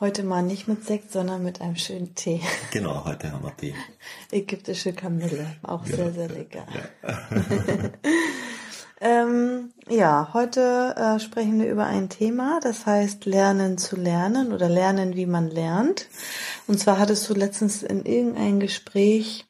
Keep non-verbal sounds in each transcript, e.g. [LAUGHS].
Heute mal nicht mit Sekt, sondern mit einem schönen Tee. [LAUGHS] Genau, heute haben wir Tee. Ägyptische Kamille, auch ja, sehr, sehr lecker. Ja, [LAUGHS] ähm, ja heute äh, sprechen wir über ein Thema, das heißt Lernen zu lernen oder Lernen, wie man lernt. Und zwar hattest du letztens in irgendeinem Gespräch,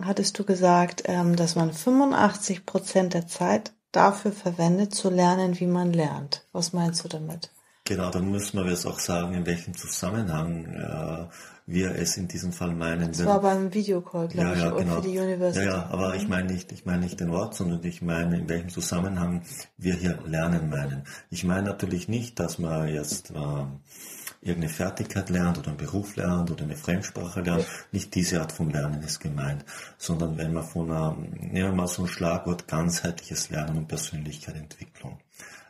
hattest du gesagt, ähm, dass man 85 Prozent der Zeit dafür verwendet, zu lernen, wie man lernt. Was meinst du damit? Genau, dann müssen wir jetzt auch sagen, in welchem Zusammenhang äh, wir es in diesem Fall meinen. Das war beim Videocall, glaube ja, ich, ja, genau. für die Universität. Ja, ja, aber ich meine nicht, ich meine nicht den Ort, sondern ich meine, in welchem Zusammenhang wir hier lernen meinen. Ich meine natürlich nicht, dass man jetzt äh, irgendeine Fertigkeit lernt oder einen Beruf lernt oder eine Fremdsprache lernt. Nicht diese Art von Lernen ist gemeint, sondern wenn man von einer, nehmen wir mal so ein Schlagwort, ganzheitliches Lernen und Persönlichkeitsentwicklung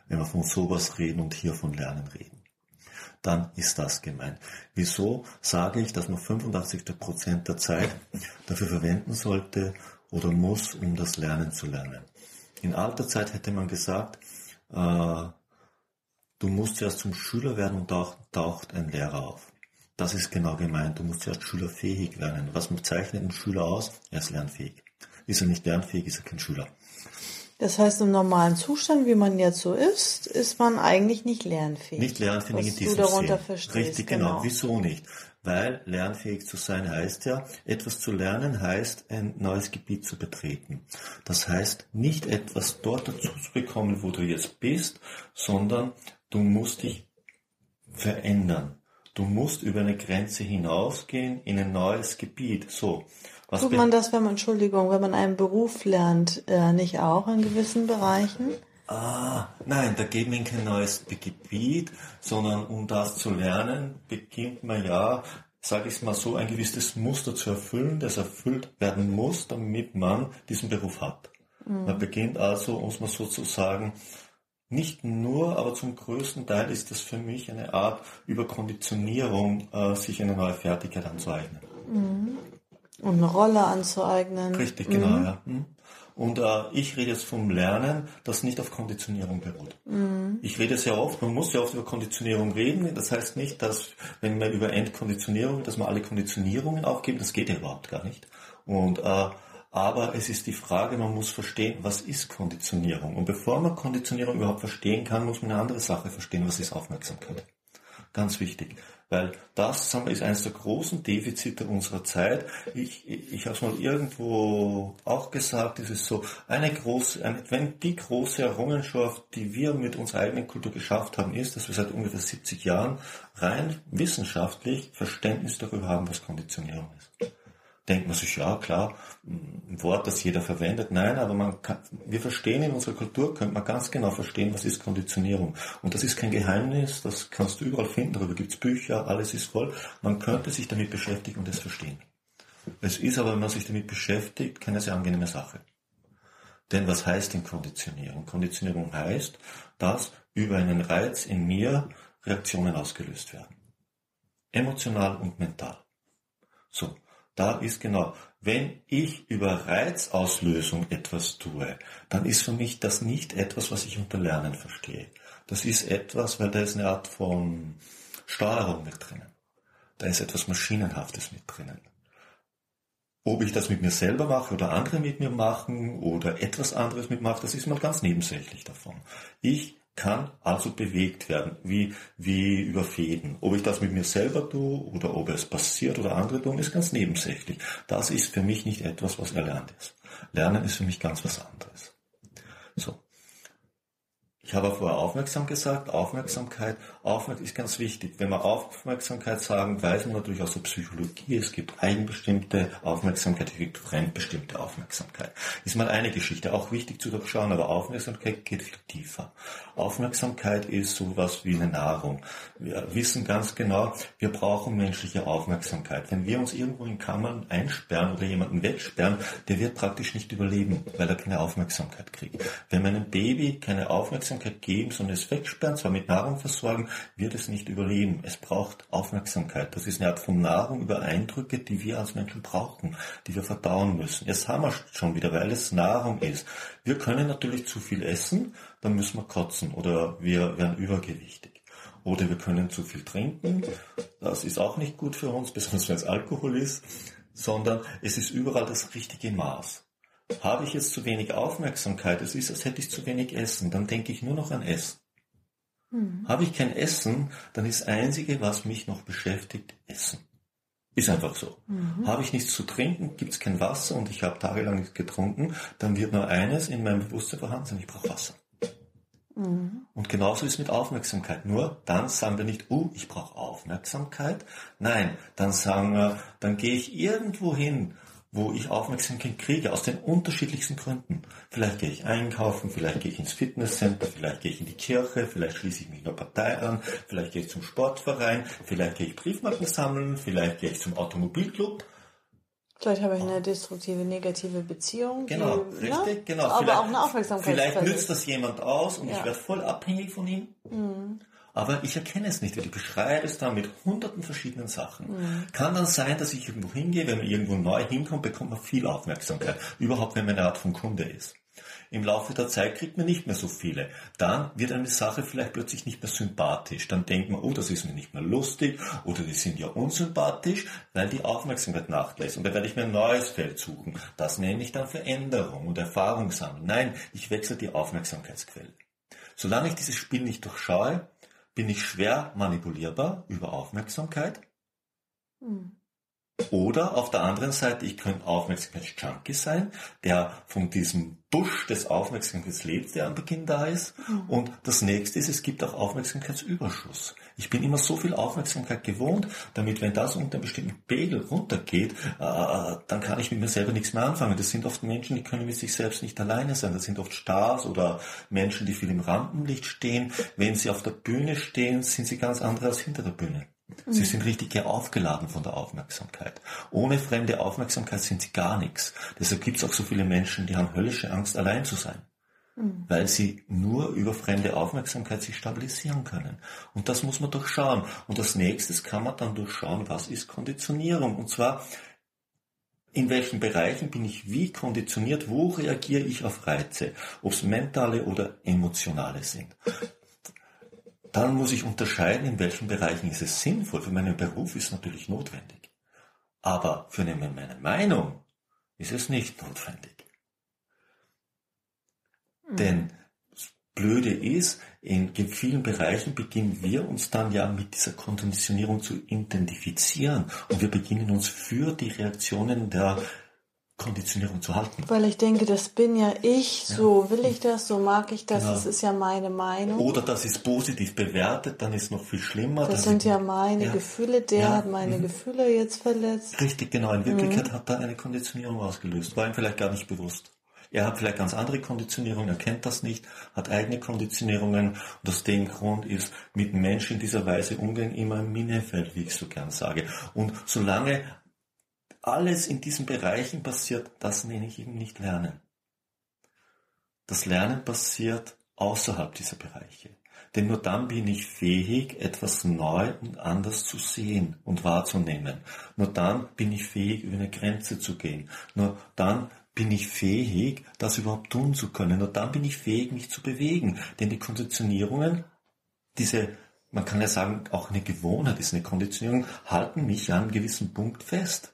wenn wir von sowas reden und hier von Lernen reden. Dann ist das gemeint. Wieso sage ich, dass man 85 Prozent der Zeit dafür verwenden sollte oder muss, um das Lernen zu lernen? In alter Zeit hätte man gesagt, äh, du musst zuerst zum Schüler werden und taucht, taucht ein Lehrer auf. Das ist genau gemeint. Du musst zuerst schülerfähig werden. Was zeichnet einen Schüler aus? Er ist lernfähig. Ist er nicht lernfähig, ist er kein Schüler. Das heißt, im normalen Zustand, wie man jetzt so ist, ist man eigentlich nicht lernfähig. Nicht lernfähig in diesem du darunter Sinn. verstehst. Richtig, genau. Wieso nicht? Weil lernfähig zu sein heißt ja, etwas zu lernen heißt, ein neues Gebiet zu betreten. Das heißt, nicht etwas dort dazu zu bekommen, wo du jetzt bist, sondern du musst dich verändern. Du musst über eine Grenze hinausgehen in ein neues Gebiet. So. Was Tut man das, wenn man, Entschuldigung, wenn man einen Beruf lernt, äh, nicht auch in gewissen Bereichen? Ah, nein, da geht man in kein neues Gebiet, sondern um das zu lernen, beginnt man ja, sage ich es mal so, ein gewisses Muster zu erfüllen, das erfüllt werden muss, damit man diesen Beruf hat. Mhm. Man beginnt also, muss man sozusagen, nicht nur, aber zum größten Teil ist das für mich eine Art Überkonditionierung, äh, sich eine neue Fertigkeit anzueignen. Mhm. Und eine Rolle anzueignen. Richtig, genau, mhm. ja. Hm. Und äh, ich rede jetzt vom Lernen, das nicht auf Konditionierung beruht. Mhm. Ich rede sehr oft, man muss ja oft über Konditionierung reden. Das heißt nicht, dass wenn wir über Endkonditionierung, dass wir alle Konditionierungen aufgeben, das geht ja überhaupt gar nicht. Und äh, aber es ist die Frage, man muss verstehen, was ist Konditionierung. Und bevor man Konditionierung überhaupt verstehen kann, muss man eine andere Sache verstehen, was ist Aufmerksamkeit. Ganz wichtig. Weil das sagen wir, ist eines der großen Defizite unserer Zeit. Ich, ich, ich habe es mal irgendwo auch gesagt, es ist so eine große, eine, wenn die große Errungenschaft, die wir mit unserer eigenen Kultur geschafft haben, ist, dass wir seit ungefähr 70 Jahren rein wissenschaftlich Verständnis darüber haben, was Konditionierung ist denkt man sich, ja klar, ein Wort, das jeder verwendet. Nein, aber man kann, wir verstehen in unserer Kultur, könnte man ganz genau verstehen, was ist Konditionierung. Und das ist kein Geheimnis, das kannst du überall finden, darüber gibt's Bücher, alles ist voll. Man könnte sich damit beschäftigen und es verstehen. Es ist aber, wenn man sich damit beschäftigt, keine sehr angenehme Sache. Denn was heißt denn Konditionierung? Konditionierung heißt, dass über einen Reiz in mir Reaktionen ausgelöst werden. Emotional und mental. So da ist genau, wenn ich über Reizauslösung etwas tue, dann ist für mich das nicht etwas, was ich unter Lernen verstehe. Das ist etwas, weil da ist eine Art von Steuerung mit drinnen. Da ist etwas Maschinenhaftes mit drinnen. Ob ich das mit mir selber mache oder andere mit mir machen oder etwas anderes mitmache, das ist mal ganz nebensächlich davon. Ich kann also bewegt werden, wie, wie über Fäden. Ob ich das mit mir selber tue oder ob es passiert oder andere tun, ist ganz nebensächlich. Das ist für mich nicht etwas, was erlernt ist. Lernen ist für mich ganz was anderes. So. Ich habe vorher aufmerksam gesagt, Aufmerksamkeit, Aufmerksamkeit ist ganz wichtig. Wenn wir Aufmerksamkeit sagen, weiß man natürlich aus der Psychologie, es gibt eigenbestimmte Aufmerksamkeit, es gibt fremdbestimmte Aufmerksamkeit. Ist mal eine Geschichte, auch wichtig zu durchschauen, aber Aufmerksamkeit geht viel tiefer. Aufmerksamkeit ist sowas wie eine Nahrung. Wir wissen ganz genau, wir brauchen menschliche Aufmerksamkeit. Wenn wir uns irgendwo in Kammern einsperren oder jemanden wegsperren, der wird praktisch nicht überleben, weil er keine Aufmerksamkeit kriegt. Wenn wir einem Baby keine Aufmerksamkeit Aufmerksamkeit geben, sondern es wegsperren, zwar mit Nahrung versorgen, wird es nicht überleben. Es braucht Aufmerksamkeit. Das ist eine Art von Nahrung über Eindrücke, die wir als Menschen brauchen, die wir verdauen müssen. Jetzt haben wir schon wieder, weil es Nahrung ist. Wir können natürlich zu viel essen, dann müssen wir kotzen oder wir werden übergewichtig. Oder wir können zu viel trinken, das ist auch nicht gut für uns, besonders wenn es Alkohol ist, sondern es ist überall das richtige Maß. Habe ich jetzt zu wenig Aufmerksamkeit, es ist, als hätte ich zu wenig Essen, dann denke ich nur noch an Essen. Mhm. Habe ich kein Essen, dann ist das Einzige, was mich noch beschäftigt, Essen. Ist einfach so. Mhm. Habe ich nichts zu trinken, gibt es kein Wasser und ich habe tagelang nichts getrunken, dann wird nur eines in meinem Bewusstsein vorhanden sein, ich brauche Wasser. Mhm. Und genauso ist es mit Aufmerksamkeit. Nur dann sagen wir nicht, oh, ich brauche Aufmerksamkeit. Nein, dann sagen wir, dann gehe ich irgendwo hin wo ich Aufmerksamkeit kriege, aus den unterschiedlichsten Gründen. Vielleicht gehe ich einkaufen, vielleicht gehe ich ins Fitnesscenter, vielleicht gehe ich in die Kirche, vielleicht schließe ich mich einer Partei an, vielleicht gehe ich zum Sportverein, vielleicht gehe ich Briefmarken sammeln, vielleicht gehe ich zum Automobilclub. Vielleicht habe ich eine destruktive, negative Beziehung. Genau, die, richtig, ja, genau. Aber vielleicht, auch eine Aufmerksamkeit. Vielleicht nützt das jemand aus und ja. ich werde voll abhängig von ihm. Mhm aber ich erkenne es nicht, weil ich beschreibe es dann mit hunderten verschiedenen Sachen. Mhm. Kann dann sein, dass ich irgendwo hingehe, wenn man irgendwo neu hinkommt, bekommt man viel Aufmerksamkeit. Überhaupt, wenn man eine Art von Kunde ist. Im Laufe der Zeit kriegt man nicht mehr so viele. Dann wird eine Sache vielleicht plötzlich nicht mehr sympathisch. Dann denkt man, oh, das ist mir nicht mehr lustig oder die sind ja unsympathisch, weil die Aufmerksamkeit nachlässt. Und da werde ich mir ein neues Feld suchen. Das nenne ich dann Veränderung und Erfahrung sammeln. Nein, ich wechsle die Aufmerksamkeitsquelle. Solange ich dieses Spiel nicht durchschaue, bin ich schwer manipulierbar über Aufmerksamkeit. Mhm. Oder auf der anderen Seite, ich könnte Aufmerksamkeitsjunkie sein, der von diesem Busch des Aufmerksamkeitslebens, der am Beginn da ist. Mhm. Und das nächste ist, es gibt auch Aufmerksamkeitsüberschuss. Ich bin immer so viel Aufmerksamkeit gewohnt, damit wenn das unter einem bestimmten Pegel runtergeht, äh, dann kann ich mit mir selber nichts mehr anfangen. Das sind oft Menschen, die können mit sich selbst nicht alleine sein. Das sind oft Stars oder Menschen, die viel im Rampenlicht stehen. Wenn sie auf der Bühne stehen, sind sie ganz andere als hinter der Bühne. Sie sind richtig aufgeladen von der Aufmerksamkeit. Ohne fremde Aufmerksamkeit sind sie gar nichts. Deshalb gibt es auch so viele Menschen, die haben höllische Angst, allein zu sein. Mhm. Weil sie nur über fremde Aufmerksamkeit sich stabilisieren können. Und das muss man durchschauen. Und als nächstes kann man dann durchschauen, was ist Konditionierung. Und zwar, in welchen Bereichen bin ich wie konditioniert, wo reagiere ich auf Reize, ob es mentale oder emotionale sind dann muss ich unterscheiden, in welchen Bereichen ist es sinnvoll. Für meinen Beruf ist es natürlich notwendig. Aber für meine Meinung ist es nicht notwendig. Mhm. Denn das Blöde ist, in vielen Bereichen beginnen wir uns dann ja mit dieser Konditionierung zu identifizieren und wir beginnen uns für die Reaktionen der Konditionierung zu halten. Weil ich denke, das bin ja ich, so will ich das, so mag ich das, genau. das ist ja meine Meinung. Oder das ist positiv bewertet, dann ist noch viel schlimmer. Das sind ja meine ja. Gefühle, der ja. hat meine mhm. Gefühle jetzt verletzt. Richtig, genau. In Wirklichkeit mhm. hat er eine Konditionierung ausgelöst, war ihm vielleicht gar nicht bewusst. Er hat vielleicht ganz andere Konditionierungen, er kennt das nicht, hat eigene Konditionierungen und aus dem Grund ist mit Menschen in dieser Weise umgehen immer ein Minefeld, wie ich so gern sage. Und solange alles in diesen Bereichen passiert, das nenne ich eben nicht Lernen. Das Lernen passiert außerhalb dieser Bereiche. Denn nur dann bin ich fähig, etwas neu und anders zu sehen und wahrzunehmen. Nur dann bin ich fähig, über eine Grenze zu gehen. Nur dann bin ich fähig, das überhaupt tun zu können. Nur dann bin ich fähig, mich zu bewegen. Denn die Konditionierungen, diese, man kann ja sagen, auch eine Gewohnheit ist eine Konditionierung, halten mich an einem gewissen Punkt fest.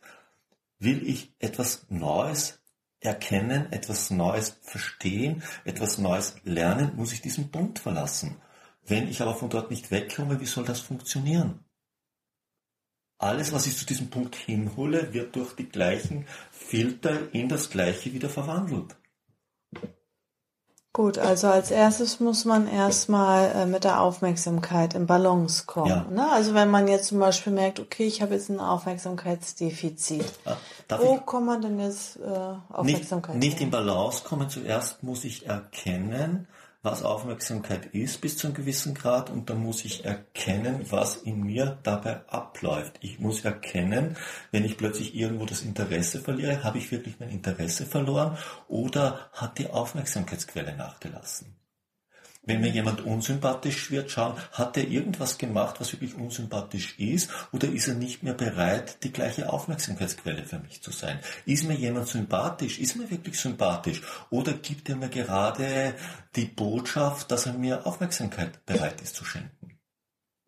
Will ich etwas Neues erkennen, etwas Neues verstehen, etwas Neues lernen, muss ich diesen Punkt verlassen. Wenn ich aber von dort nicht wegkomme, wie soll das funktionieren? Alles, was ich zu diesem Punkt hinhole, wird durch die gleichen Filter in das Gleiche wieder verwandelt. Gut, also als erstes muss man erstmal äh, mit der Aufmerksamkeit in Balance kommen. Ja. Ne? Also wenn man jetzt zum Beispiel merkt, okay, ich habe jetzt ein Aufmerksamkeitsdefizit. Ja, Wo ich kommt man denn jetzt äh, Aufmerksamkeit? Nicht, nicht in Balance kommen. Zuerst muss ich erkennen, was Aufmerksamkeit ist bis zu einem gewissen Grad und dann muss ich erkennen, was in mir dabei abläuft. Ich muss erkennen, wenn ich plötzlich irgendwo das Interesse verliere, habe ich wirklich mein Interesse verloren oder hat die Aufmerksamkeitsquelle nachgelassen. Wenn mir jemand unsympathisch wird, schauen, hat er irgendwas gemacht, was wirklich unsympathisch ist, oder ist er nicht mehr bereit, die gleiche Aufmerksamkeitsquelle für mich zu sein? Ist mir jemand sympathisch? Ist mir wirklich sympathisch? Oder gibt er mir gerade die Botschaft, dass er mir Aufmerksamkeit bereit ist zu schenken?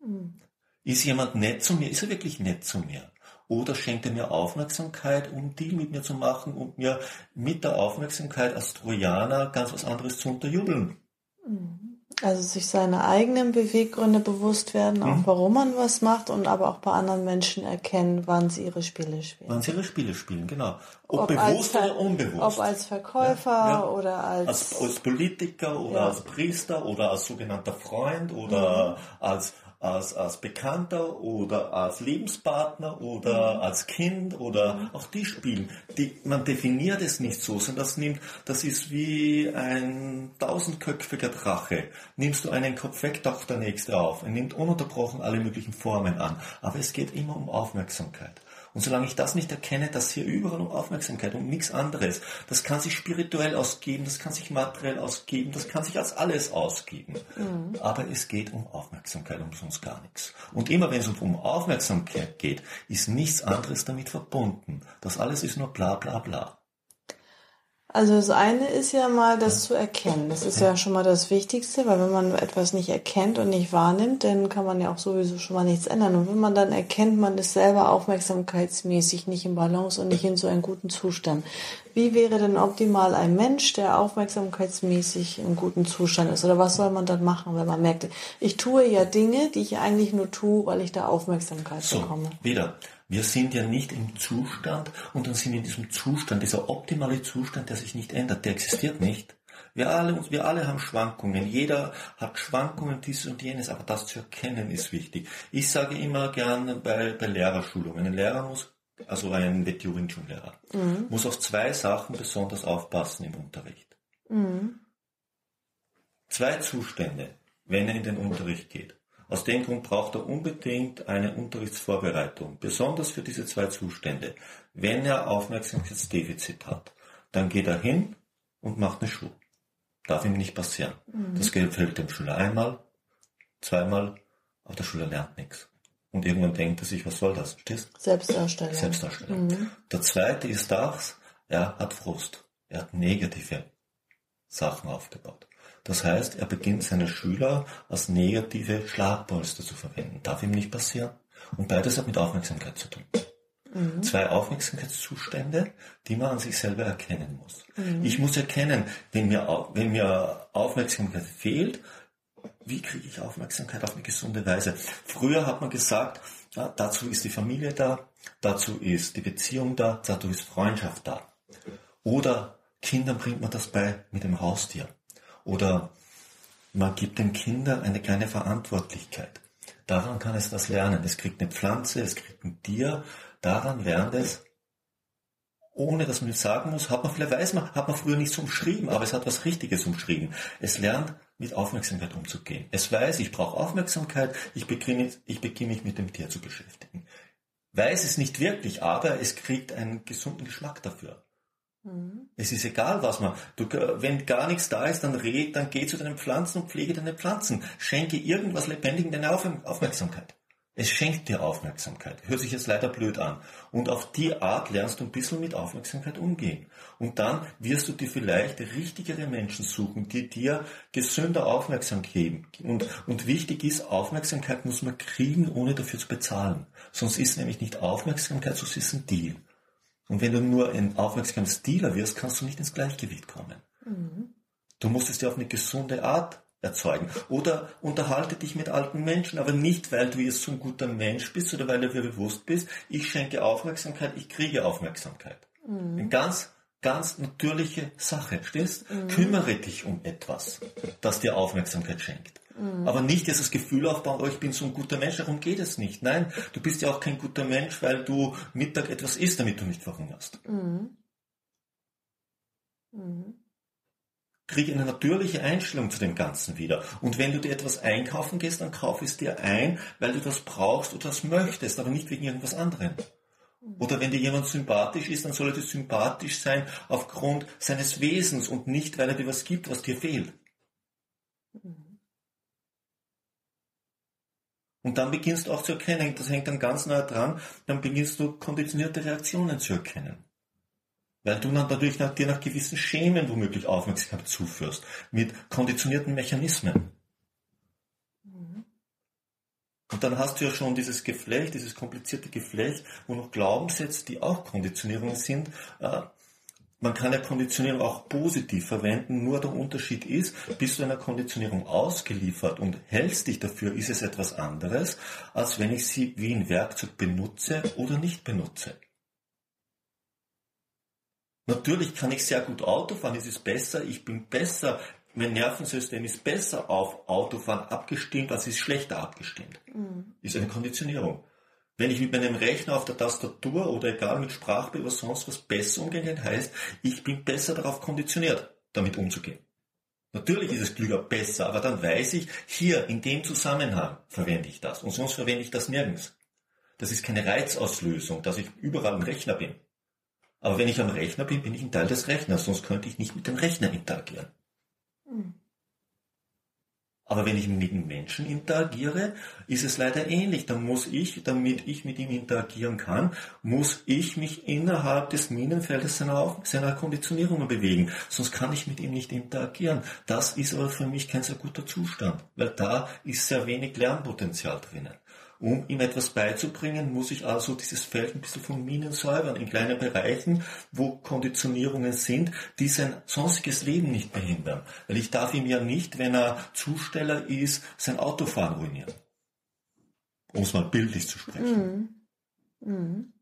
Mhm. Ist jemand nett zu mir? Ist er wirklich nett zu mir? Oder schenkt er mir Aufmerksamkeit, um Deal mit mir zu machen und mir mit der Aufmerksamkeit als Trojaner ganz was anderes zu unterjubeln? Mhm. Also sich seine eigenen Beweggründe bewusst werden, auch mhm. warum man was macht und aber auch bei anderen Menschen erkennen, wann sie ihre Spiele spielen. Wann sie ihre Spiele spielen, genau. Ob, ob bewusst oder unbewusst. Ob als Verkäufer ja, ja. oder als, als, als Politiker oder ja. als Priester oder als sogenannter Freund oder mhm. als als, als Bekannter oder als Lebenspartner oder mhm. als Kind oder mhm. auch die spielen. Die, man definiert es nicht so, sondern das nimmt, das ist wie ein tausendköpfiger Drache. Nimmst du einen Kopf weg, taucht der nächste auf. Er nimmt ununterbrochen alle möglichen Formen an. Aber es geht immer um Aufmerksamkeit. Und solange ich das nicht erkenne, dass hier überall um Aufmerksamkeit und nichts anderes, das kann sich spirituell ausgeben, das kann sich materiell ausgeben, das kann sich als alles ausgeben. Mhm. Aber es geht um Aufmerksamkeit, um sonst gar nichts. Und immer wenn es um Aufmerksamkeit geht, ist nichts anderes damit verbunden. Das alles ist nur bla bla bla. Also das eine ist ja mal, das zu erkennen. Das ist ja schon mal das Wichtigste, weil wenn man etwas nicht erkennt und nicht wahrnimmt, dann kann man ja auch sowieso schon mal nichts ändern. Und wenn man dann erkennt, man ist selber aufmerksamkeitsmäßig nicht im Balance und nicht in so einem guten Zustand. Wie wäre denn optimal ein Mensch, der aufmerksamkeitsmäßig im guten Zustand ist? Oder was soll man dann machen, wenn man merkt, ich tue ja Dinge, die ich eigentlich nur tue, weil ich da Aufmerksamkeit so, bekomme? Wieder. Wir sind ja nicht im Zustand und dann sind wir in diesem Zustand, dieser optimale Zustand, der sich nicht ändert, der existiert nicht. Wir alle, wir alle haben Schwankungen. Jeder hat Schwankungen, dieses und jenes, aber das zu erkennen ist wichtig. Ich sage immer gern bei, bei Lehrerschulungen, ein Lehrer muss, also ein Wing Chun Lehrer, mhm. muss auf zwei Sachen besonders aufpassen im Unterricht. Mhm. Zwei Zustände, wenn er in den Unterricht geht. Aus dem Grund braucht er unbedingt eine Unterrichtsvorbereitung, besonders für diese zwei Zustände. Wenn er Aufmerksamkeitsdefizit hat, dann geht er hin und macht eine Schuh. Darf ihm nicht passieren. Mhm. Das gefällt dem Schüler einmal, zweimal, aber der Schüler lernt nichts. Und irgendwann denkt er sich, was soll das? Stehst? Selbstdarstellung. Selbstdarstellung. Mhm. Der zweite ist das, er hat Frust. Er hat negative Sachen aufgebaut. Das heißt, er beginnt seine Schüler als negative Schlagpolster zu verwenden. Darf ihm nicht passieren. Und beides hat mit Aufmerksamkeit zu tun. Mhm. Zwei Aufmerksamkeitszustände, die man an sich selber erkennen muss. Mhm. Ich muss erkennen, wenn mir, wenn mir Aufmerksamkeit fehlt, wie kriege ich Aufmerksamkeit auf eine gesunde Weise? Früher hat man gesagt, ja, dazu ist die Familie da, dazu ist die Beziehung da, dazu ist Freundschaft da. Oder Kindern bringt man das bei mit dem Haustier. Oder man gibt den Kindern eine kleine Verantwortlichkeit. Daran kann es das lernen. Es kriegt eine Pflanze, es kriegt ein Tier. Daran lernt es, ohne dass man es sagen muss, hat man vielleicht weiß man, hat man früher nicht so umschrieben, aber es hat was Richtiges umschrieben. Es lernt, mit Aufmerksamkeit umzugehen. Es weiß, ich brauche Aufmerksamkeit, ich beginne, ich beginne mich mit dem Tier zu beschäftigen. Weiß es nicht wirklich, aber es kriegt einen gesunden Geschmack dafür. Mhm. Es ist egal, was man. Du, wenn gar nichts da ist, dann red, dann geh zu deinen Pflanzen und pflege deine Pflanzen. Schenke irgendwas Lebendigem deine Aufmerksamkeit. Es schenkt dir Aufmerksamkeit. Hört sich jetzt leider blöd an. Und auf die Art lernst du ein bisschen mit Aufmerksamkeit umgehen. Und dann wirst du dir vielleicht richtigere Menschen suchen, die dir gesünder Aufmerksamkeit geben. Und, und wichtig ist, Aufmerksamkeit muss man kriegen, ohne dafür zu bezahlen. Sonst ist nämlich nicht Aufmerksamkeit, sonst ist ein Deal. Und wenn du nur ein Aufmerksamkeitsdealer wirst, kannst du nicht ins Gleichgewicht kommen. Mhm. Du musst es dir auf eine gesunde Art erzeugen. Oder unterhalte dich mit alten Menschen, aber nicht, weil du jetzt so ein guter Mensch bist oder weil du dir bewusst bist, ich schenke Aufmerksamkeit, ich kriege Aufmerksamkeit. Mhm. Ein ganz ganz natürliche Sache. Stehst? Mhm. Kümmere dich um etwas, das dir Aufmerksamkeit schenkt. Mhm. Aber nicht dieses Gefühl aufbauen, oh, ich bin so ein guter Mensch, darum geht es nicht. Nein, du bist ja auch kein guter Mensch, weil du Mittag etwas isst, damit du nicht verhungerst. Mhm. Mhm. Kriege eine natürliche Einstellung zu dem Ganzen wieder. Und wenn du dir etwas einkaufen gehst, dann kauf es dir ein, weil du das brauchst oder das möchtest, aber nicht wegen irgendwas anderem. Mhm. Oder wenn dir jemand sympathisch ist, dann soll er dir sympathisch sein aufgrund seines Wesens und nicht, weil er dir was gibt, was dir fehlt. Mhm. Und dann beginnst du auch zu erkennen, das hängt dann ganz nah dran, dann beginnst du konditionierte Reaktionen zu erkennen. Weil du dann natürlich nach, dir nach gewissen Schemen womöglich Aufmerksamkeit zuführst, mit konditionierten Mechanismen. Mhm. Und dann hast du ja schon dieses Geflecht, dieses komplizierte Geflecht, wo noch Glaubenssätze, die auch Konditionierungen sind, äh, man kann ja Konditionierung auch positiv verwenden, nur der Unterschied ist, bist du einer Konditionierung ausgeliefert und hältst dich dafür, ist es etwas anderes, als wenn ich sie wie ein Werkzeug benutze oder nicht benutze. Natürlich kann ich sehr gut Auto fahren, es ist besser, ich bin besser, mein Nervensystem ist besser auf Autofahren abgestimmt, als ist schlechter abgestimmt. Mhm. Ist eine Konditionierung. Wenn ich mit meinem Rechner auf der Tastatur oder egal mit Sprachbild oder sonst was besser umgehen heißt, ich bin besser darauf konditioniert, damit umzugehen. Natürlich ist es klüger besser, aber dann weiß ich, hier in dem Zusammenhang verwende ich das und sonst verwende ich das nirgends. Das ist keine Reizauslösung, dass ich überall am Rechner bin. Aber wenn ich am Rechner bin, bin ich ein Teil des Rechners, sonst könnte ich nicht mit dem Rechner interagieren. Mhm. Aber wenn ich mit Menschen interagiere, ist es leider ähnlich. Dann muss ich, damit ich mit ihm interagieren kann, muss ich mich innerhalb des Minenfeldes seiner, seiner Konditionierungen bewegen. Sonst kann ich mit ihm nicht interagieren. Das ist aber für mich kein sehr guter Zustand, weil da ist sehr wenig Lernpotenzial drinnen. Um ihm etwas beizubringen, muss ich also dieses Feld ein bisschen von Minen säubern, in kleinen Bereichen, wo Konditionierungen sind, die sein sonstiges Leben nicht behindern. Weil ich darf ihm ja nicht, wenn er Zusteller ist, sein Autofahren ruinieren. Um es mal bildlich zu sprechen. Mhm. Mhm.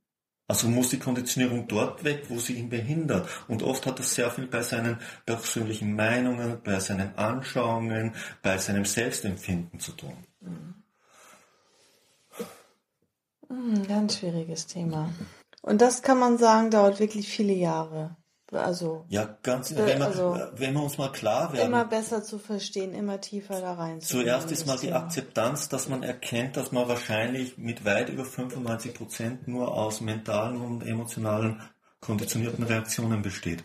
Also muss die Konditionierung dort weg, wo sie ihn behindert. Und oft hat das sehr viel bei seinen persönlichen Meinungen, bei seinen Anschauungen, bei seinem Selbstempfinden zu tun. Mhm. Hm, ganz schwieriges Thema. Und das kann man sagen, dauert wirklich viele Jahre. Also ja, ganz. Wenn, man, also, wenn wir uns mal klar werden, immer besser zu verstehen, immer tiefer da rein. Zuerst ist mal die Thema. Akzeptanz, dass man erkennt, dass man wahrscheinlich mit weit über 95 Prozent nur aus mentalen und emotionalen konditionierten Reaktionen besteht.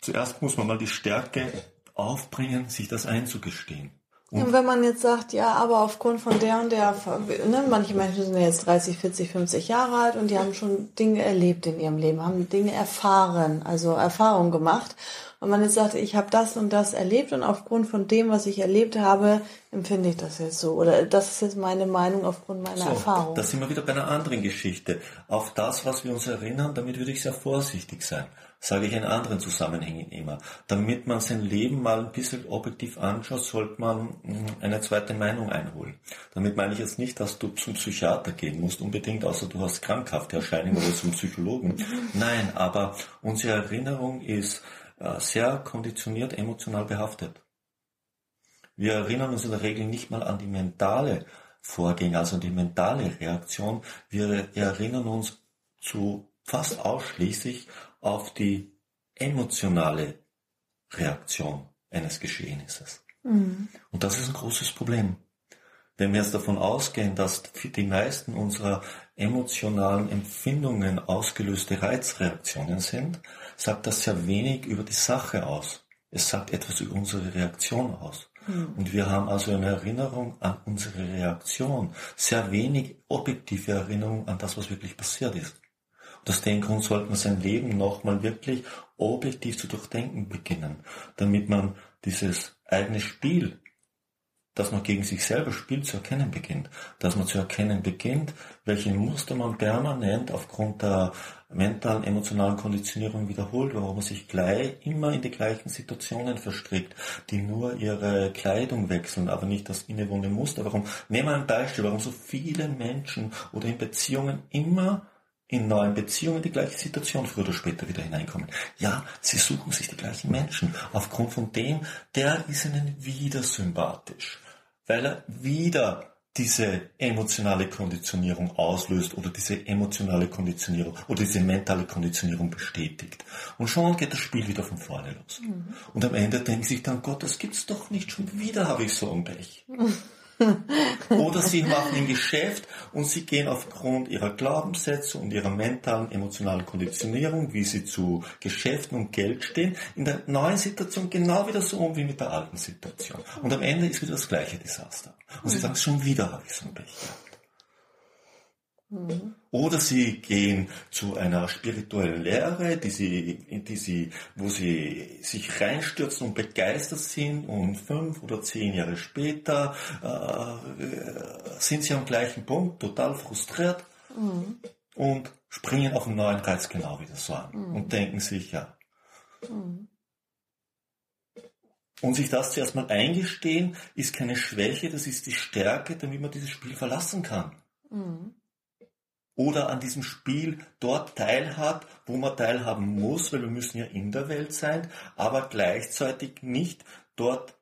Zuerst muss man mal die Stärke aufbringen, sich das einzugestehen. Und wenn man jetzt sagt, ja, aber aufgrund von der und der, ne, manche Menschen sind jetzt 30, 40, 50 Jahre alt und die haben schon Dinge erlebt in ihrem Leben, haben Dinge erfahren, also Erfahrungen gemacht. Und man jetzt sagt, ich habe das und das erlebt und aufgrund von dem, was ich erlebt habe, empfinde ich das jetzt so. Oder das ist jetzt meine Meinung aufgrund meiner so, Erfahrung. Da sind wir wieder bei einer anderen Geschichte. Auf das, was wir uns erinnern, damit würde ich sehr vorsichtig sein sage ich in anderen Zusammenhängen immer. Damit man sein Leben mal ein bisschen objektiv anschaut, sollte man hm, eine zweite Meinung einholen. Damit meine ich jetzt nicht, dass du zum Psychiater gehen musst, unbedingt, außer du hast krankhafte Erscheinungen oder zum Psychologen. [LAUGHS] Nein, aber unsere Erinnerung ist äh, sehr konditioniert, emotional behaftet. Wir erinnern uns in der Regel nicht mal an die mentale Vorgänge, also an die mentale Reaktion. Wir erinnern uns zu fast ausschließlich auf die emotionale Reaktion eines Geschehnisses. Mhm. Und das ist ein großes Problem. Wenn wir jetzt davon ausgehen, dass die meisten unserer emotionalen Empfindungen ausgelöste Reizreaktionen sind, sagt das sehr wenig über die Sache aus. Es sagt etwas über unsere Reaktion aus. Mhm. Und wir haben also eine Erinnerung an unsere Reaktion, sehr wenig objektive Erinnerung an das, was wirklich passiert ist. Aus dem Grund sollte man sein Leben nochmal wirklich objektiv zu durchdenken beginnen, damit man dieses eigene Spiel, das man gegen sich selber spielt, zu erkennen beginnt. Dass man zu erkennen beginnt, welche Muster man permanent aufgrund der mentalen, emotionalen Konditionierung wiederholt, warum man sich gleich immer in die gleichen Situationen verstrickt, die nur ihre Kleidung wechseln, aber nicht das innewohnende Muster. Warum? Nehmen wir ein Beispiel, warum so viele Menschen oder in Beziehungen immer in neuen Beziehungen die gleiche Situation früher oder später wieder hineinkommen. Ja, sie suchen sich die gleichen Menschen. Aufgrund von dem, der ist ihnen wieder sympathisch. Weil er wieder diese emotionale Konditionierung auslöst oder diese emotionale Konditionierung oder diese mentale Konditionierung bestätigt. Und schon geht das Spiel wieder von vorne los. Mhm. Und am Ende denken sich dann, Gott, das gibt's doch nicht, schon wieder habe ich so ein Pech. [LAUGHS] [LAUGHS] Oder sie machen ein Geschäft und sie gehen aufgrund ihrer Glaubenssätze und ihrer mentalen, emotionalen Konditionierung, wie sie zu Geschäften und Geld stehen, in der neuen Situation genau wieder so um wie mit der alten Situation. Und am Ende ist wieder das gleiche Desaster. Und sie sagen, schon wieder habe ich so ein Pech. Mhm. Oder sie gehen zu einer spirituellen Lehre, die sie, die sie, wo sie sich reinstürzen und begeistert sind und fünf oder zehn Jahre später äh, sind sie am gleichen Punkt, total frustriert mhm. und springen auf einen neuen Reiz genau wieder so an mhm. und denken sich, ja. Mhm. Und sich das zuerst mal eingestehen, ist keine Schwäche, das ist die Stärke, damit man dieses Spiel verlassen kann. Mhm oder an diesem Spiel dort teilhat, wo man teilhaben muss, weil wir müssen ja in der Welt sein, aber gleichzeitig nicht dort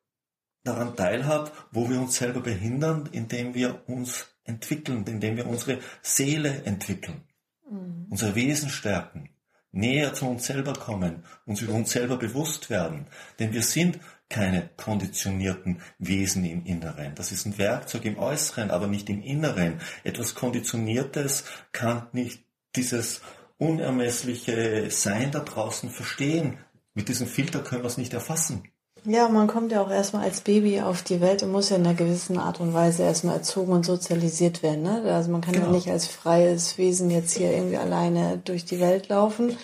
daran teilhat, wo wir uns selber behindern, indem wir uns entwickeln, indem wir unsere Seele entwickeln, mhm. unser Wesen stärken, näher zu uns selber kommen, uns über uns selber bewusst werden. Denn wir sind keine konditionierten Wesen im Inneren. Das ist ein Werkzeug im Äußeren, aber nicht im Inneren. Etwas Konditioniertes kann nicht dieses unermessliche Sein da draußen verstehen. Mit diesem Filter können wir es nicht erfassen. Ja, man kommt ja auch erstmal als Baby auf die Welt und muss ja in einer gewissen Art und Weise erstmal erzogen und sozialisiert werden. Ne? Also man kann genau. ja nicht als freies Wesen jetzt hier irgendwie alleine durch die Welt laufen,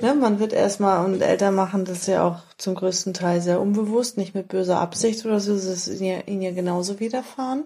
Ne, man wird erstmal, und Eltern machen das ja auch zum größten Teil sehr unbewusst, nicht mit böser Absicht oder so, das ist ihnen ja, ihnen ja genauso widerfahren.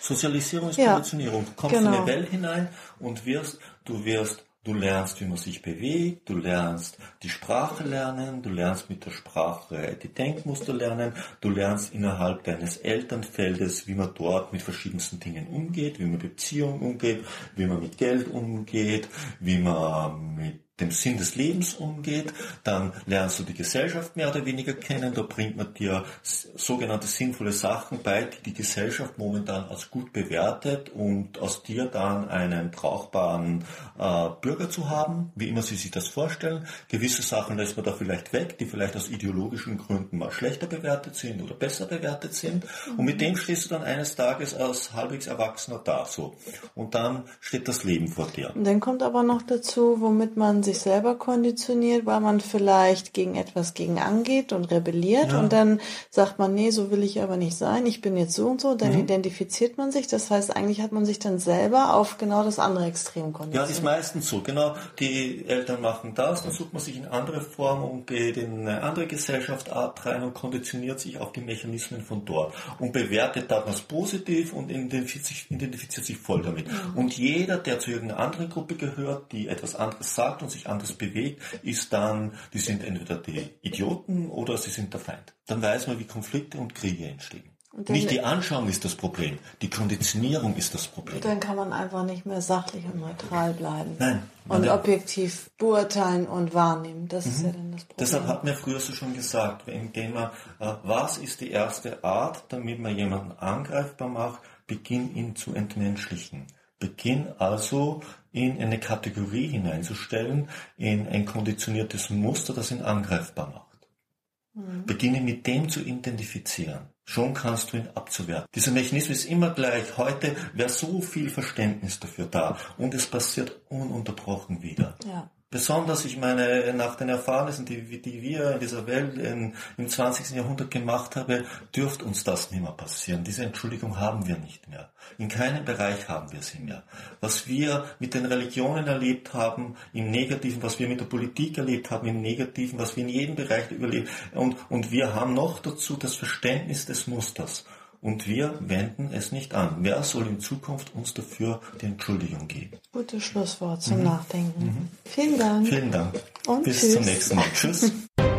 Sozialisierung ist ja, Konditionierung. Du kommst genau. in eine Welt hinein und wirst, du wirst Du lernst, wie man sich bewegt, du lernst die Sprache lernen, du lernst mit der Sprache die Denkmuster lernen, du lernst innerhalb deines Elternfeldes, wie man dort mit verschiedensten Dingen umgeht, wie man Beziehungen umgeht, wie man mit Geld umgeht, wie man mit dem Sinn des Lebens umgeht, dann lernst du die Gesellschaft mehr oder weniger kennen, da bringt man dir sogenannte sinnvolle Sachen bei, die die Gesellschaft momentan als gut bewertet und aus dir dann einen brauchbaren äh, Bürger zu haben, wie immer sie sich das vorstellen. Gewisse Sachen lässt man da vielleicht weg, die vielleicht aus ideologischen Gründen mal schlechter bewertet sind oder besser bewertet sind und mit dem stehst du dann eines Tages als halbwegs Erwachsener da, so. Und dann steht das Leben vor dir. Und dann kommt aber noch dazu, womit man sich selber konditioniert, weil man vielleicht gegen etwas gegen angeht und rebelliert ja. und dann sagt man, nee, so will ich aber nicht sein, ich bin jetzt so und so, dann mhm. identifiziert man sich. Das heißt, eigentlich hat man sich dann selber auf genau das andere Extrem konditioniert. Ja, ist meistens so, genau. Die Eltern machen das, dann sucht man sich in andere Form und geht in eine andere Gesellschaft rein und konditioniert sich auf die Mechanismen von dort und bewertet das als positiv und identifiziert sich, identifiziert sich voll damit. Mhm. Und jeder, der zu irgendeiner anderen Gruppe gehört, die etwas anderes sagt und sich anders bewegt, ist dann, die sind entweder die Idioten oder sie sind der Feind. Dann weiß man, wie Konflikte und Kriege entstehen. Nicht die Anschauung ist das Problem, die Konditionierung ist das Problem. Dann kann man einfach nicht mehr sachlich und neutral bleiben. Nein. Und objektiv beurteilen und wahrnehmen. Das mhm. ist ja dann das Problem. Deshalb hat mir früher so schon gesagt, indem man, äh, was ist die erste Art, damit man jemanden angreifbar macht, beginn ihn zu entmenschlichen. Beginn also in eine Kategorie hineinzustellen, in ein konditioniertes Muster, das ihn angreifbar macht. Mhm. Beginne mit dem zu identifizieren. Schon kannst du ihn abzuwerten. Dieser Mechanismus ist immer gleich. Heute wäre so viel Verständnis dafür da und es passiert ununterbrochen wieder. Ja. Besonders, ich meine, nach den Erfahrnissen, die, die wir in dieser Welt in, im 20. Jahrhundert gemacht haben, dürfte uns das nicht mehr passieren. Diese Entschuldigung haben wir nicht mehr. In keinem Bereich haben wir sie mehr. Was wir mit den Religionen erlebt haben, im Negativen, was wir mit der Politik erlebt haben, im Negativen, was wir in jedem Bereich überlebt, und, und wir haben noch dazu das Verständnis des Musters und wir wenden es nicht an. Wer soll in Zukunft uns dafür die Entschuldigung geben? Gutes Schlusswort zum mhm. Nachdenken. Mhm. Vielen Dank. Vielen Dank. Und Bis tschüss. zum nächsten Mal. Tschüss. [LAUGHS]